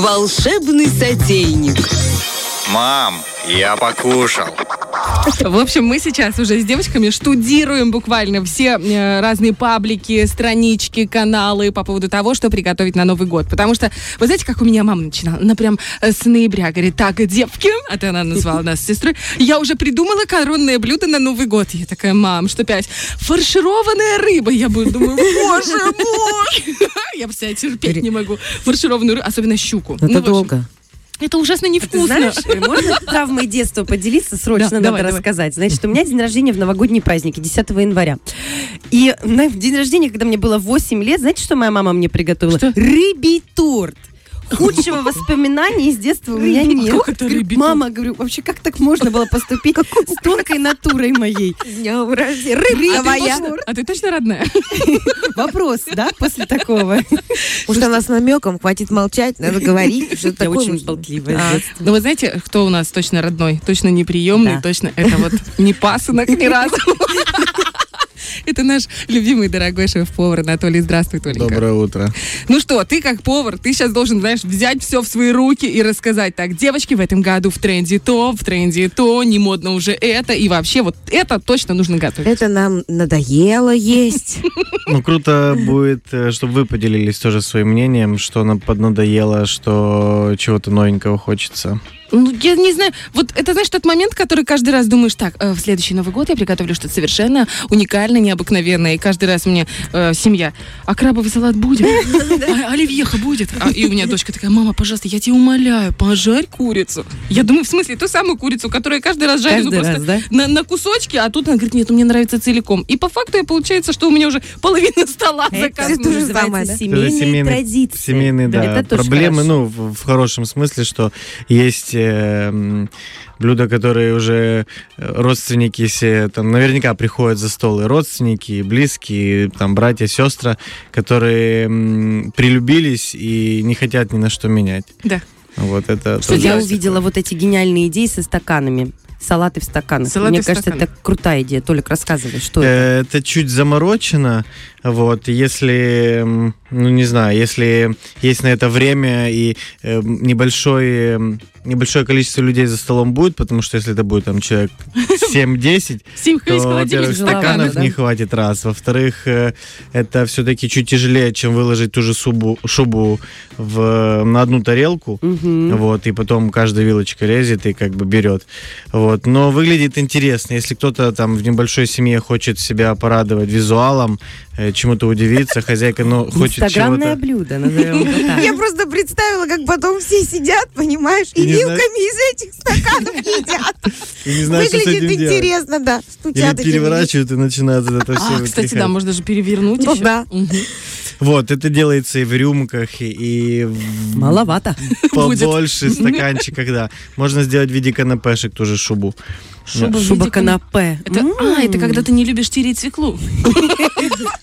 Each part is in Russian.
Волшебный сотейник. Мам, я покушал. В общем, мы сейчас уже с девочками штудируем буквально все э, разные паблики, странички, каналы по поводу того, что приготовить на Новый год. Потому что, вы знаете, как у меня мама начинала? Она прям э, с ноября говорит, так, девки, а это она назвала нас сестрой, я уже придумала коронное блюдо на Новый год. Я такая, мам, что опять? Фаршированная рыба. Я буду думаю, боже мой! Я представляю, терпеть не могу фаршированную рыбу, особенно щуку. Это Ну, долго. Это ужасно Ты невкусно. знаешь, можно травмой детства поделиться? Срочно Да, надо давай, давай. рассказать. Значит, у меня день рождения в новогодние праздники, 10 января. И на день рождения, когда мне было 8 лет, знаете, что моя мама мне приготовила? Что? Рыбий торт. Худшего воспоминания из детства у меня нет. как это Говорю, рыбий Мама, говорю, вообще как так можно было поступить с тонкой натурой моей? Днем рождения. А ты, Рыбковая. точно, а ты точно родная? Вопрос, да, после такого? Может, она с намеком, хватит молчать, надо говорить. Что Я очень болтливая. А, с детства. Ну, вы знаете, кто у нас точно родной? Точно неприемный, точно это вот не пасынок ни разу. Это наш любимый дорогой шеф-повар Анатолий. Здравствуй, Толенька. Доброе утро. Ну что, ты как повар, ты сейчас должен, знаешь, взять все в свои руки и рассказать, так, девочки, в этом году в тренде то, в тренде то, не модно уже это, и вообще вот это точно нужно готовить. Это нам надоело есть. Ну, круто будет, э, чтобы вы поделились тоже своим мнением, что нам поднадоело, что чего-то новенького хочется. Ну, я не знаю, вот это, знаешь, тот момент, который каждый раз думаешь, так, э, в следующий Новый год я приготовлю что-то совершенно уникальное, необыкновенное, и каждый раз мне э, семья, а крабовый салат будет? А оливьеха будет? А, и у меня дочка такая, мама, пожалуйста, я тебя умоляю, пожарь курицу. Я думаю, в смысле, ту самую курицу, которую я каждый раз жарю, ну, Каждый просто раз, да? на, на кусочки, а тут она говорит, нет, мне нравится целиком. И по факту и получается, что у меня уже половина стола Это заказана. то же называется самое, да? семейные семейные- традиции. Семейные, да, Это тоже проблемы, ну, в, в хорошем смысле, что есть э, блюда, которые уже э, родственники все, там, наверняка приходят за стол, и родственники, и близкие, и, там, братья, сестры, которые м, прилюбились и не хотят ни на что менять. Да. Вот это Что тоже Я увидела вот эти гениальные идеи со стаканами. Салаты в стаканах. Салаты Мне в кажется, стаканах. это крутая идея. Толик, рассказывай, что это. Э, Это чуть заморочено, вот, если, ну, не знаю, если есть на это время и э, небольшой, э, небольшое количество людей за столом будет, потому что если это будет там человек 7-10, Симха то, во-первых, стаканов не хватит раз. Во-вторых, э, это все-таки чуть тяжелее, чем выложить ту же шубу в, на одну тарелку. Вот, и потом каждая вилочка лезет и как бы берет. Вот. Но выглядит интересно. Если кто-то там в небольшой семье хочет себя порадовать визуалом, э, чему-то удивиться, хозяйка, ну, хочет Инстаграмное блюдо, назовем. Я просто представила, как потом все сидят, понимаешь, и вилками из этих стаканов едят. Выглядит интересно, да. Или переворачивают и начинают это все А, кстати, да, можно же перевернуть Ну еще. да. Вот, это делается и в рюмках, и, и в Маловато. побольше стаканчиках, да. Можно сделать в виде канапешек тоже шубу. Шуба Шуба канапе. Это, М. а, это когда ты не любишь тереть свеклу.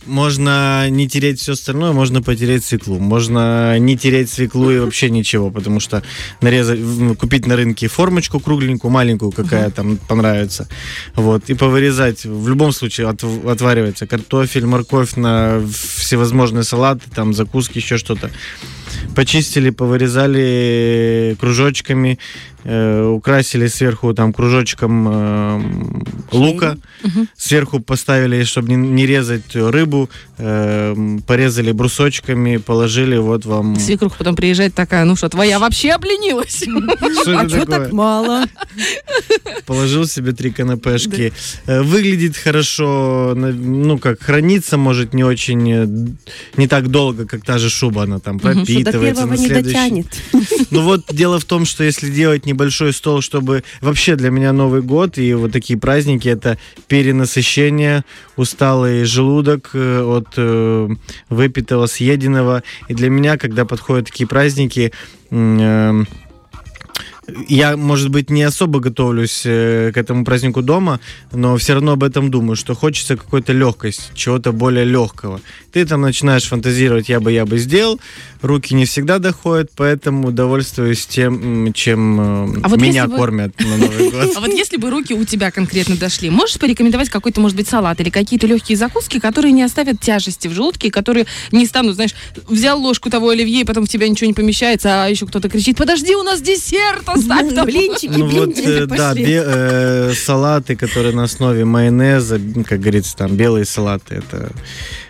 Можно не тереть все остальное, можно потереть свеклу. Можно не тереть свеклу и вообще ничего, потому что нарезать, купить на рынке формочку кругленькую, маленькую, какая там понравится. Вот, и повырезать. В любом случае от- отваривается картофель, морковь на всевозможные салаты, там закуски, еще что-то. Почистили, повырезали кружочками, украсили сверху там кружочком э, лука, сверху поставили, чтобы не, не резать рыбу, э, порезали брусочками, положили, вот вам... Свекруха потом приезжает такая, ну что, твоя вообще обленилась? Что А что так мало? Положил себе три канапешки. Э, Выглядит хорошо, ну как, хранится может не очень, э, не так долго, как та же шуба, она там Что до пропитывается первого на не следующий. дотянет. Ну вот дело в том, что если делать небольшой стол, чтобы вообще для меня Новый год и вот такие праздники это перенасыщение, усталый желудок э, от э, выпитого, съеденного. И для меня, когда подходят такие праздники, э, я, может быть, не особо готовлюсь э, к этому празднику дома, но все равно об этом думаю, что хочется какой-то легкости, чего-то более легкого. Ты там начинаешь фантазировать, я бы, я бы сделал, руки не всегда доходят, поэтому довольствуюсь тем, чем э, А вот меня бы- кормят на Новый год. А вот если бы руки у тебя конкретно дошли, можешь порекомендовать какой-то, может быть, салат или какие-то легкие закуски, которые не оставят тяжести в желудке, которые не станут, знаешь, взял ложку того оливье, и потом в тебя ничего не помещается, а еще кто-то кричит, подожди, у нас десерт, оставь там». Блинчики, Ну вот, блинчики э, да, бе- э, салаты, которые на основе майонеза, как говорится, там белые салаты, это...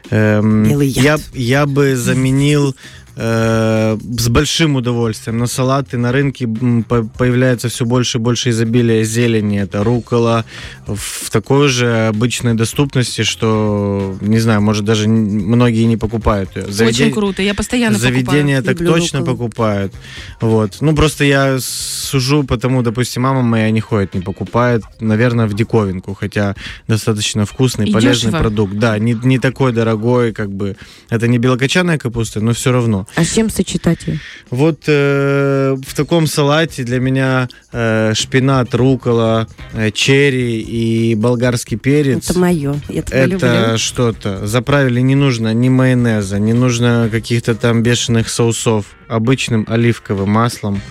эм, Белый яд. я, я бы заменил э, с большим удовольствием. На салаты на рынке появляется все больше и больше изобилия зелени. Это рукола в такой же обычной доступности, что, не знаю, может даже многие не покупают ее. Очень круто, я постоянно Заведения так Люблю точно рукколу. покупают. Вот. Ну, просто я сужу, потому, допустим, мама моя не ходит, не покупает, наверное, в диковинку, хотя достаточно вкусный, И полезный дешево. продукт. Да, не, не такой дорогой, как бы. Это не белокочанная капуста, но все равно. А с чем сочетать ее? Вот э, в таком салате для меня э, шпинат, рукола, э, черри и болгарский перец. Это мое. Я Это что-то. Заправили не нужно ни майонеза, не нужно каких-то там бешеных соусов. Обычным оливковым маслом.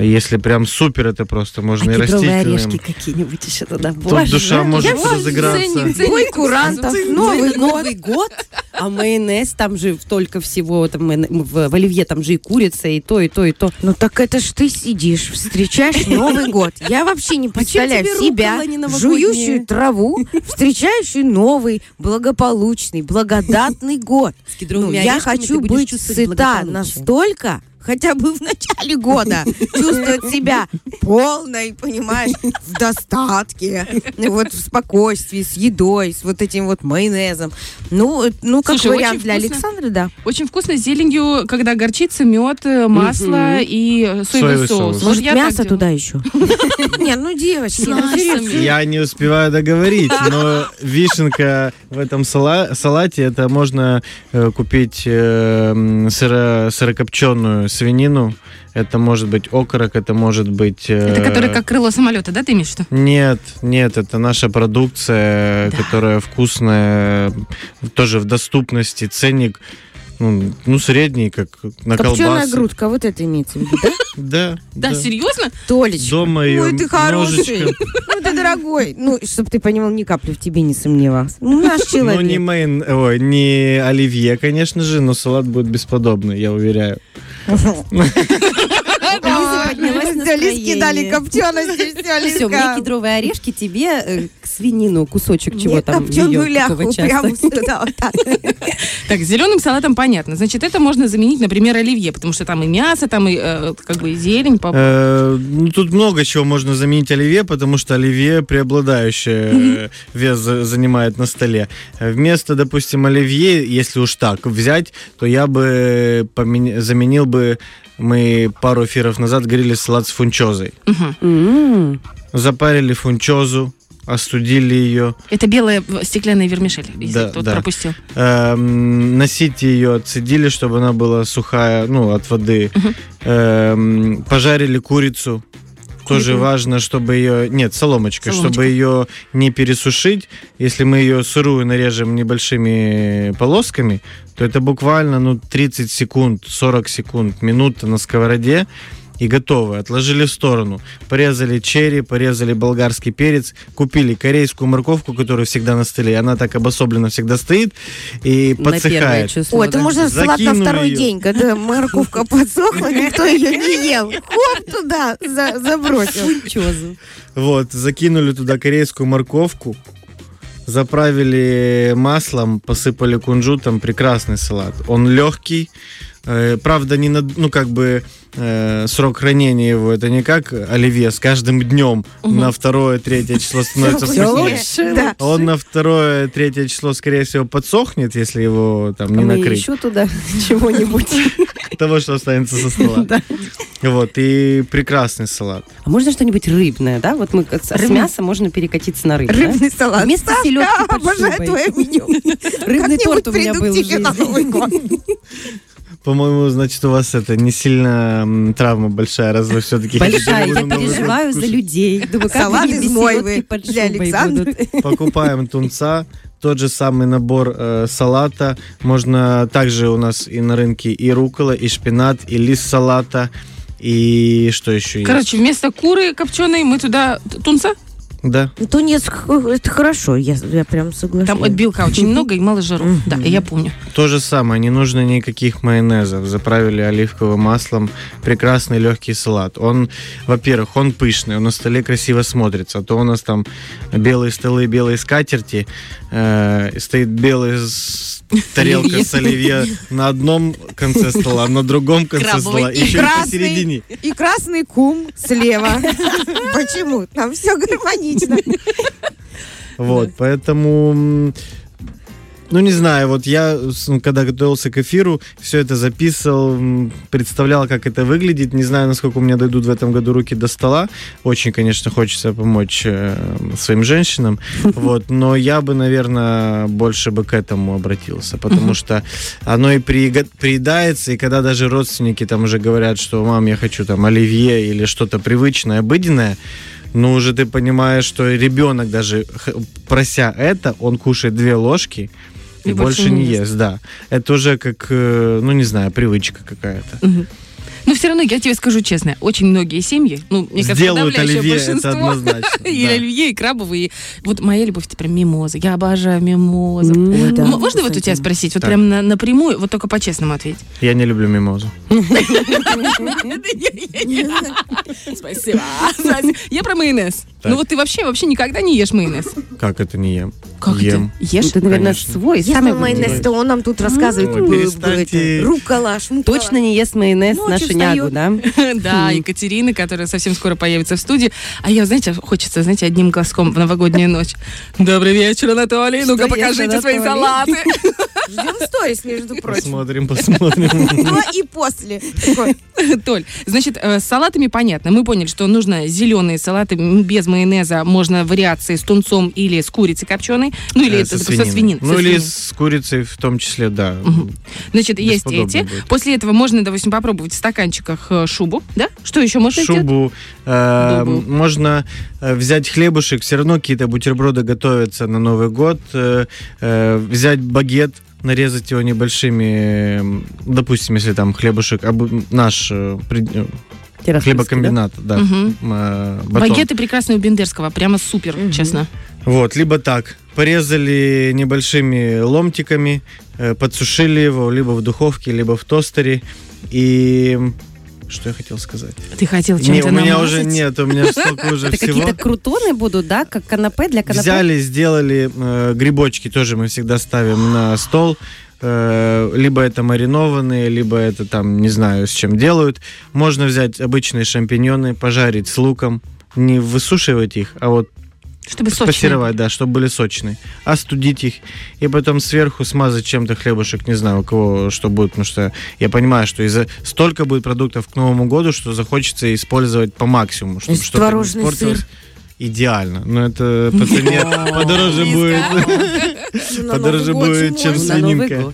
Если прям супер, это просто можно А и растительным. орешки какие-нибудь еще туда. Тут Боже, душа может Я разыграться. Ой, курантов, Новый, Новый год. Новый год, а майонез, там же только всего, там, в, в оливье там же и курица, и то, и то, и то. Ну так это ж ты сидишь, встречаешь Новый год. Я вообще не представляю себя, жующую траву, встречающую новый, благополучный, благодатный год. Ну, я хочу быть сыта настолько, хотя бы в начале года, чувствовать себя полной, понимаешь, в достатке, вот в спокойствии, с едой, с вот этим вот майонезом. Ну, ну как Слушай, вариант для вкусно. Александра, да. Очень вкусно с зеленью, когда горчица, мед, э, масло и э, соевый Соевый соус. соус. Может, я мясо туда еще? Не, ну, девочки, ну. Я не успеваю договорить, но вишенка в этом сала- салате это можно э, купить э, сырокопченую свинину. Это может быть окорок, это может быть... э, Это который как крыло самолета, да, ты имеешь виду? Нет, нет, это наша продукция, которая вкусная, тоже в доступности, ценник, ну, ну, средний, как на Копченая колбасы. грудка, вот это имеется в виду, да? Да, Да, серьезно? Толечка. Дома ее Ой, ты хороший. Ну, ты дорогой. Ну, чтобы ты понимал, ни капли в тебе не сомневался. Ну, наш Ну, не человек. майон... Ой, не оливье, конечно же, но салат будет бесподобный, я уверяю. Ah. Лиза поднялась Лизке дали копчености, все, Все, мне Лизка. кедровые орешки, тебе э, к свинину кусочек чего Мне там копченую ляху прямо сюда вот так. Зеленым салатом понятно. Значит, это можно заменить, например, оливье, потому что там и мясо, там и э, как бы и зелень. Э, ну, тут много чего можно заменить оливье, потому что оливье преобладающий вес за- занимает на столе. Вместо, допустим, оливье, если уж так взять, то я бы заменил бы, мы пару эфиров назад говорили салат с фунчозой. М. Запарили фунчозу, остудили ее, Это белая стеклянная вермишель, если Да, кто-то да. пропустил. Эм, носите ее, отцедили, чтобы она была сухая, ну, от воды. Эм, пожарили курицу. Тоже Курицу. важно, чтобы ее... Нет, соломочкой, Соломочкой. чтобы ее не пересушить. Если мы ее сырую нарежем небольшими полосками, то это буквально ну, 30 секунд, 40 секунд, минута на сковороде и готовы. Отложили в сторону. Порезали черри, порезали болгарский перец, купили корейскую морковку, которая всегда на столе. Она так обособленно всегда стоит и На подсыхает. число. О, это да. можно салат на второй её. день, когда морковка подсохла, никто ее не ел. Хоп, туда за- забросил. Вот, закинули туда корейскую морковку, заправили маслом, посыпали кунжутом. Прекрасный салат. Он легкий. э, Правда, не над, ну как бы э, срок хранения его это не как оливье с каждым днем на второе, третье число становится вкуснее. лучше, да. Он на второе, третье число, скорее всего, подсохнет, если его там не А мы накрыть. еще туда чего-нибудь. Того, что останется со стола. Вот, и прекрасный салат. А можно что-нибудь рыбное, да? Вот мы как с мяса можно перекатиться на рыбу, да? Рыбный салат. Вместо селедки под обожаю шубой. твое меню. Рыбный торт у меня был в жизни. По-моему, значит, у вас это не сильно травма большая, раз вы все-таки Большая, я переживаю за людей. Думаю, как Салат из мойвы для будут. Покупаем тунца, тот же самый набор э, салата. Можно также у нас и на рынке и рукола, и шпинат, и лист салата, и что еще есть? Короче, вместо куры копченой мы туда тунца. Да. Тунец, это хорошо, я, я прям соглашусь. Там от белка очень много и мало жиров. Да, я помню. То же самое, не нужно никаких майонезов. Заправили оливковым маслом. Прекрасный легкий салат. Он, во-первых, он пышный, он на столе красиво смотрится. А то у нас там белые столы, белые скатерти, э, стоит белая с- тарелка с оливье на одном конце стола, на другом конце Крабовый. стола, И еще и посередине. И красный кум слева. Почему? Там все гармонично. Вот, поэтому, ну не знаю, вот я, когда готовился к эфиру, все это записывал, представлял, как это выглядит. Не знаю, насколько у меня дойдут в этом году руки до стола. Очень, конечно, хочется помочь э, своим женщинам, вот, но я бы, наверное, больше бы к этому обратился, потому что оно и приедается, и когда даже родственники там уже говорят, что, мам, я хочу там оливье или что-то привычное, обыденное, ну, уже ты понимаешь, что ребенок даже, прося это, он кушает две ложки и, И больше, не не ест. Да. Это уже как, э, ну, не знаю, привычка какая-то. Но все равно, я тебе скажу честно, очень многие семьи, ну, мне кажется, Сделают подавляющее оливье, это большинство, однозначно. и да. оливье, и крабовые. и Вот моя любовь теперь мимоза. Я обожаю мимозу. М, да, Можно вот у кстати. тебя спросить, вот Так. прям на- напрямую, вот только по-честному ответь. Я не люблю мимозу. Спасибо. Я про майонез. Ну вот ты вообще вообще никогда не ешь майонез. Как это не ем? Как ем. это? Ешь? Ты, наверное, Конечно. свой, самый майонез, то он нам тут рассказывает. Ой, б- б- перестаньте. это, Рукола, шмукола. Точно не ест майонез Ночью нашу нягу, встает. да? Да, Екатерина, которая совсем скоро появится в студии. А я, знаете, хочется, знаете, одним глазком в новогоднюю ночь. Добрый вечер, Анатолий. Ну-ка, покажите свои салаты. Ждем сторис, между прочим. Посмотрим, посмотрим. До и после. Толь, значит, э, с салатами понятно. Мы поняли, что нужно зеленые салаты без майонеза. Можно вариации с тунцом или с курицей копченой. Ну, или Э, со свинин. Ну или с курицей в том числе, да. Значит, есть эти. После этого можно, допустим, попробовать в стаканчиках э, шубу, да? Что еще можно сделать? шубу. э, можно э, взять хлебушек, все равно какие-то бутерброды готовятся на Новый год. э, э, взять багет, нарезать его небольшими, допустим, если там хлебушек, наш э, хлебокомбинат, да, Мгм. э, батон. Багеты прекрасные у Бендерского. Прямо супер, честно. Вот, либо так, порезали небольшими ломтиками, подсушили его либо в духовке, либо в тостере. И что я хотел сказать? Ты хотел Не, чем-то у меня намазать? уже нет, у меня столько уже всего. какие-то крутоны будут, да? Как канапе для канапе? Взяли, сделали э, грибочки, тоже мы всегда ставим на стол. Э, либо это маринованные, либо это там, не знаю, с чем делают. Можно взять обычные шампиньоны, пожарить с луком, не высушивать их, а вот Чтобы сочные. спассировать, да, чтобы были сочные. Остудить их и потом сверху смазать чем-то хлебушек, не знаю, у кого что будет, потому что я понимаю, что из-за столько будет продуктов к Новому году, что захочется использовать по максимуму, чтобы что-то не творожный испортилось. сыр. Идеально. Но это по цене подороже будет. Подороже будет, чем свининка.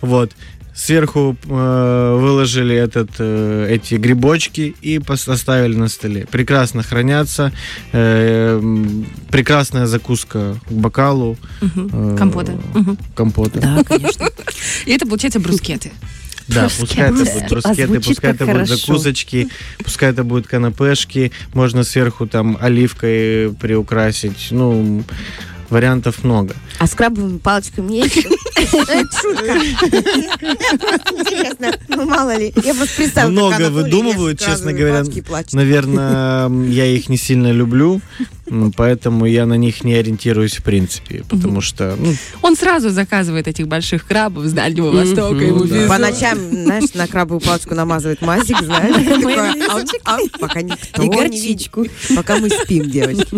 Вот. Сверху э, выложили этот, э, эти грибочки и пос- оставили на столе. Прекрасно хранятся. э, прекрасная закуска к бокалу. Мгм. э, Компота. Мгм. Компота. Да, конечно. И это, получается, брускеты. Да, пускай это будут А брускеты, звучит пускай это будут хорошо. закусочки, пускай это будут канапешки, можно сверху там оливкой приукрасить. Ну, вариантов много. А с крабовыми палочками есть? Это шутка. Интересно, ну мало ли. Я просто представила, Много выдумывают, ест честно говоря. Наверное, я их не сильно люблю, поэтому я на них не ориентируюсь в принципе, потому что, ну, Он сразу заказывает этих больших крабов с Дальнего Востока. Ему да. По ночам, знаешь, на крабовую палочку намазывает мазик, знаешь. ам, ам, Пока никто не горчичку. видит. Пока мы спим, девочки.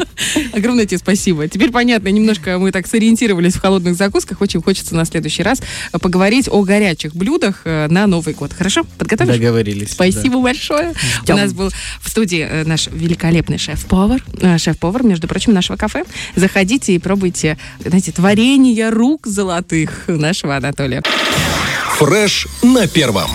Огромное тебе спасибо. Теперь понятно, немножко мы так сориентировались в холодных закусках. Очень хочется на следующий раз поговорить о горячих блюдах э, на Новый год. Хорошо? Подготовишь? договорились. Спасибо большое. У нас был в студии э, наш великолепный шеф-повар, э, шеф-повар, между прочим, нашего кафе. Заходите и пробуйте, знаете, творение рук золотых нашего Анатолия. Фреш на первом.